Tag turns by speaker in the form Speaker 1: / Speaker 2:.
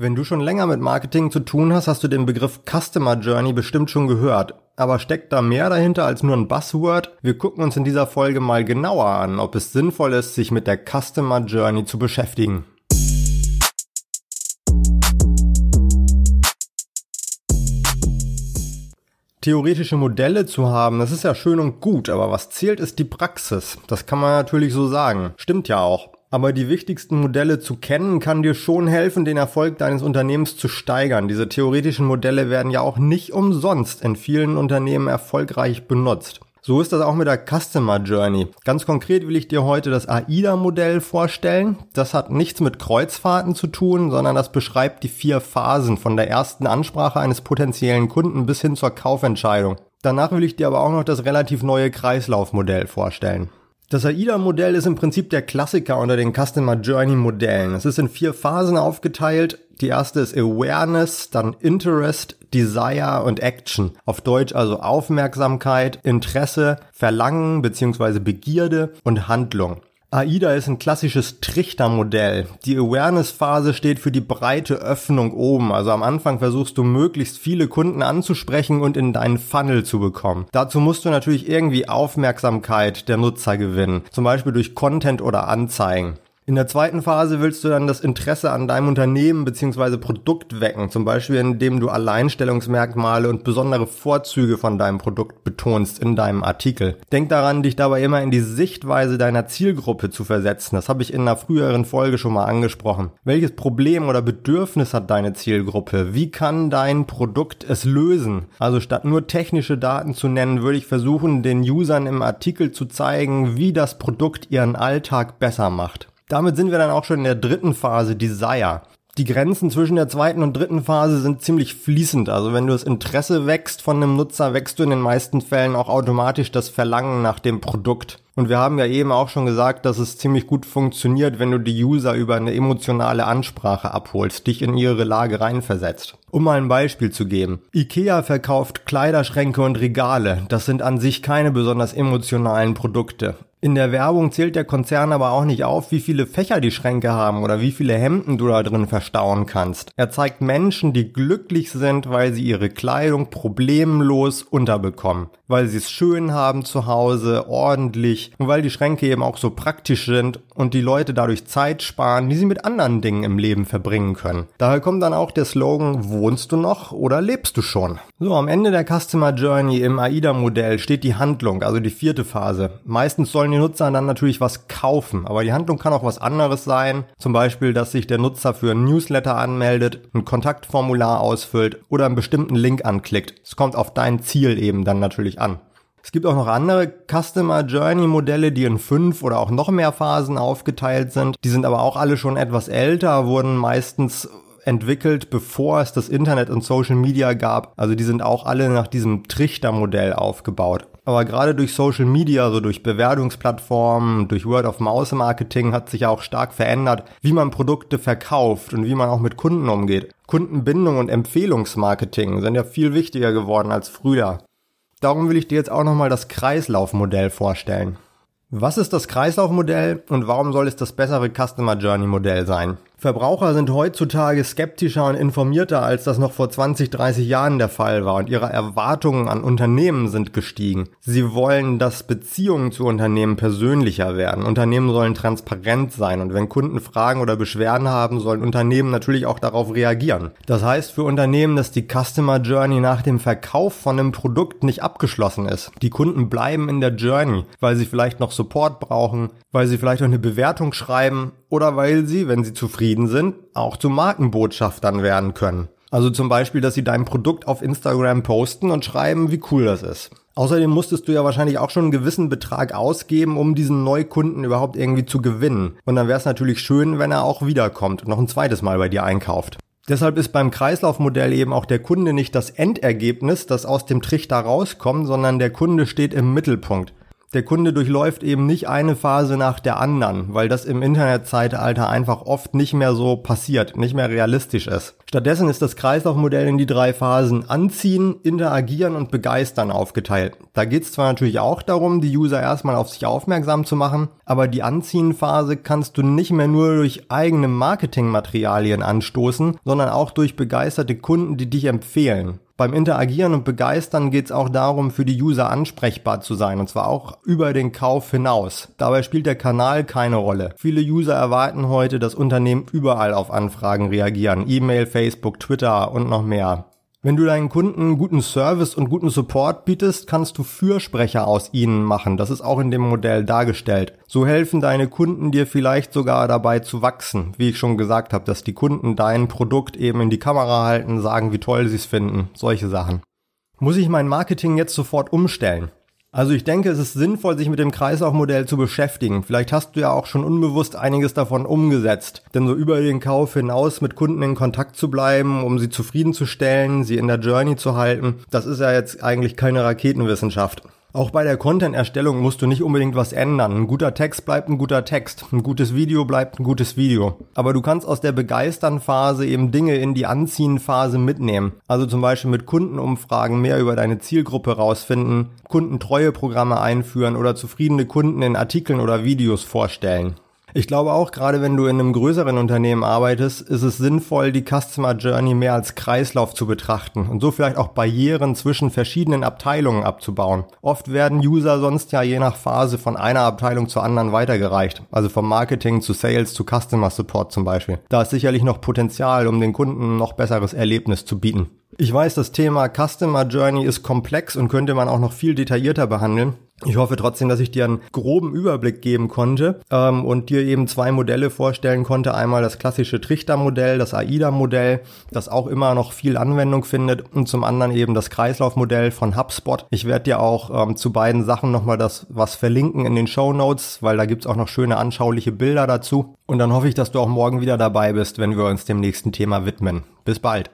Speaker 1: Wenn du schon länger mit Marketing zu tun hast, hast du den Begriff Customer Journey bestimmt schon gehört. Aber steckt da mehr dahinter als nur ein Buzzword? Wir gucken uns in dieser Folge mal genauer an, ob es sinnvoll ist, sich mit der Customer Journey zu beschäftigen. Theoretische Modelle zu haben, das ist ja schön und gut, aber was zählt ist die Praxis. Das kann man natürlich so sagen. Stimmt ja auch. Aber die wichtigsten Modelle zu kennen, kann dir schon helfen, den Erfolg deines Unternehmens zu steigern. Diese theoretischen Modelle werden ja auch nicht umsonst in vielen Unternehmen erfolgreich benutzt. So ist das auch mit der Customer Journey. Ganz konkret will ich dir heute das AIDA-Modell vorstellen. Das hat nichts mit Kreuzfahrten zu tun, sondern das beschreibt die vier Phasen von der ersten Ansprache eines potenziellen Kunden bis hin zur Kaufentscheidung. Danach will ich dir aber auch noch das relativ neue Kreislaufmodell vorstellen. Das AIDA-Modell ist im Prinzip der Klassiker unter den Customer Journey-Modellen. Es ist in vier Phasen aufgeteilt. Die erste ist Awareness, dann Interest, Desire und Action. Auf Deutsch also Aufmerksamkeit, Interesse, Verlangen bzw. Begierde und Handlung. AIDA ist ein klassisches Trichtermodell. Die Awareness-Phase steht für die breite Öffnung oben. Also am Anfang versuchst du möglichst viele Kunden anzusprechen und in deinen Funnel zu bekommen. Dazu musst du natürlich irgendwie Aufmerksamkeit der Nutzer gewinnen. Zum Beispiel durch Content oder Anzeigen. In der zweiten Phase willst du dann das Interesse an deinem Unternehmen bzw. Produkt wecken, zum Beispiel indem du Alleinstellungsmerkmale und besondere Vorzüge von deinem Produkt betonst in deinem Artikel. Denk daran, dich dabei immer in die Sichtweise deiner Zielgruppe zu versetzen. Das habe ich in einer früheren Folge schon mal angesprochen. Welches Problem oder Bedürfnis hat deine Zielgruppe? Wie kann dein Produkt es lösen? Also statt nur technische Daten zu nennen, würde ich versuchen, den Usern im Artikel zu zeigen, wie das Produkt ihren Alltag besser macht. Damit sind wir dann auch schon in der dritten Phase, Desire. Die Grenzen zwischen der zweiten und dritten Phase sind ziemlich fließend. Also wenn du das Interesse wächst von einem Nutzer, wächst du in den meisten Fällen auch automatisch das Verlangen nach dem Produkt. Und wir haben ja eben auch schon gesagt, dass es ziemlich gut funktioniert, wenn du die User über eine emotionale Ansprache abholst, dich in ihre Lage reinversetzt. Um mal ein Beispiel zu geben. IKEA verkauft Kleiderschränke und Regale. Das sind an sich keine besonders emotionalen Produkte. In der Werbung zählt der Konzern aber auch nicht auf, wie viele Fächer die Schränke haben oder wie viele Hemden du da drin verstauen kannst. Er zeigt Menschen, die glücklich sind, weil sie ihre Kleidung problemlos unterbekommen, weil sie es schön haben zu Hause, ordentlich und weil die Schränke eben auch so praktisch sind und die Leute dadurch Zeit sparen, die sie mit anderen Dingen im Leben verbringen können. Daher kommt dann auch der Slogan, wohnst du noch oder lebst du schon? So, am Ende der Customer Journey im AIDA-Modell steht die Handlung, also die vierte Phase. Meistens sollen die Nutzer dann natürlich was kaufen, aber die Handlung kann auch was anderes sein. Zum Beispiel, dass sich der Nutzer für ein Newsletter anmeldet, ein Kontaktformular ausfüllt oder einen bestimmten Link anklickt. Es kommt auf dein Ziel eben dann natürlich an. Es gibt auch noch andere Customer Journey Modelle, die in fünf oder auch noch mehr Phasen aufgeteilt sind. Die sind aber auch alle schon etwas älter, wurden meistens entwickelt, bevor es das Internet und Social Media gab. Also die sind auch alle nach diesem Trichtermodell aufgebaut. Aber gerade durch Social Media, also durch Bewertungsplattformen, durch Word of Mouse Marketing hat sich auch stark verändert, wie man Produkte verkauft und wie man auch mit Kunden umgeht. Kundenbindung und Empfehlungsmarketing sind ja viel wichtiger geworden als früher. Darum will ich dir jetzt auch nochmal das Kreislaufmodell vorstellen. Was ist das Kreislaufmodell und warum soll es das bessere Customer Journey Modell sein? Verbraucher sind heutzutage skeptischer und informierter, als das noch vor 20, 30 Jahren der Fall war und ihre Erwartungen an Unternehmen sind gestiegen. Sie wollen, dass Beziehungen zu Unternehmen persönlicher werden. Unternehmen sollen transparent sein und wenn Kunden Fragen oder Beschwerden haben, sollen Unternehmen natürlich auch darauf reagieren. Das heißt für Unternehmen, dass die Customer Journey nach dem Verkauf von einem Produkt nicht abgeschlossen ist. Die Kunden bleiben in der Journey, weil sie vielleicht noch Support brauchen, weil sie vielleicht auch eine Bewertung schreiben oder weil sie, wenn sie zufrieden sind, auch zu Markenbotschaftern werden können. Also zum Beispiel, dass sie dein Produkt auf Instagram posten und schreiben, wie cool das ist. Außerdem musstest du ja wahrscheinlich auch schon einen gewissen Betrag ausgeben, um diesen Neukunden überhaupt irgendwie zu gewinnen. Und dann wäre es natürlich schön, wenn er auch wiederkommt und noch ein zweites Mal bei dir einkauft. Deshalb ist beim Kreislaufmodell eben auch der Kunde nicht das Endergebnis, das aus dem Trichter rauskommt, sondern der Kunde steht im Mittelpunkt. Der Kunde durchläuft eben nicht eine Phase nach der anderen, weil das im Internetzeitalter einfach oft nicht mehr so passiert, nicht mehr realistisch ist. Stattdessen ist das Kreislaufmodell in die drei Phasen anziehen, interagieren und begeistern aufgeteilt. Da geht es zwar natürlich auch darum, die User erstmal auf sich aufmerksam zu machen, aber die Anziehen-Phase kannst du nicht mehr nur durch eigene Marketingmaterialien anstoßen, sondern auch durch begeisterte Kunden, die dich empfehlen. Beim Interagieren und Begeistern geht es auch darum, für die User ansprechbar zu sein, und zwar auch über den Kauf hinaus. Dabei spielt der Kanal keine Rolle. Viele User erwarten heute, dass Unternehmen überall auf Anfragen reagieren. E-Mail, Facebook, Twitter und noch mehr. Wenn du deinen Kunden guten Service und guten Support bietest, kannst du Fürsprecher aus ihnen machen. Das ist auch in dem Modell dargestellt. So helfen deine Kunden dir vielleicht sogar dabei zu wachsen. Wie ich schon gesagt habe, dass die Kunden dein Produkt eben in die Kamera halten, sagen, wie toll sie es finden. Solche Sachen. Muss ich mein Marketing jetzt sofort umstellen? Also ich denke, es ist sinnvoll, sich mit dem Kreislaufmodell zu beschäftigen. Vielleicht hast du ja auch schon unbewusst einiges davon umgesetzt. Denn so über den Kauf hinaus mit Kunden in Kontakt zu bleiben, um sie zufriedenzustellen, sie in der Journey zu halten, das ist ja jetzt eigentlich keine Raketenwissenschaft. Auch bei der Content-Erstellung musst du nicht unbedingt was ändern. Ein guter Text bleibt ein guter Text. Ein gutes Video bleibt ein gutes Video. Aber du kannst aus der Begeistern-Phase eben Dinge in die Anziehen-Phase mitnehmen. Also zum Beispiel mit Kundenumfragen mehr über deine Zielgruppe rausfinden, Kundentreue-Programme einführen oder zufriedene Kunden in Artikeln oder Videos vorstellen. Ich glaube auch, gerade wenn du in einem größeren Unternehmen arbeitest, ist es sinnvoll, die Customer Journey mehr als Kreislauf zu betrachten und so vielleicht auch Barrieren zwischen verschiedenen Abteilungen abzubauen. Oft werden User sonst ja je nach Phase von einer Abteilung zur anderen weitergereicht, also vom Marketing zu Sales zu Customer Support zum Beispiel. Da ist sicherlich noch Potenzial, um den Kunden noch besseres Erlebnis zu bieten. Ich weiß, das Thema Customer Journey ist komplex und könnte man auch noch viel detaillierter behandeln. Ich hoffe trotzdem, dass ich dir einen groben Überblick geben konnte ähm, und dir eben zwei Modelle vorstellen konnte. Einmal das klassische Trichter-Modell, das AIDA-Modell, das auch immer noch viel Anwendung findet und zum anderen eben das Kreislaufmodell von HubSpot. Ich werde dir auch ähm, zu beiden Sachen nochmal das was verlinken in den Show Notes, weil da gibt's auch noch schöne anschauliche Bilder dazu. Und dann hoffe ich, dass du auch morgen wieder dabei bist, wenn wir uns dem nächsten Thema widmen. Bis bald.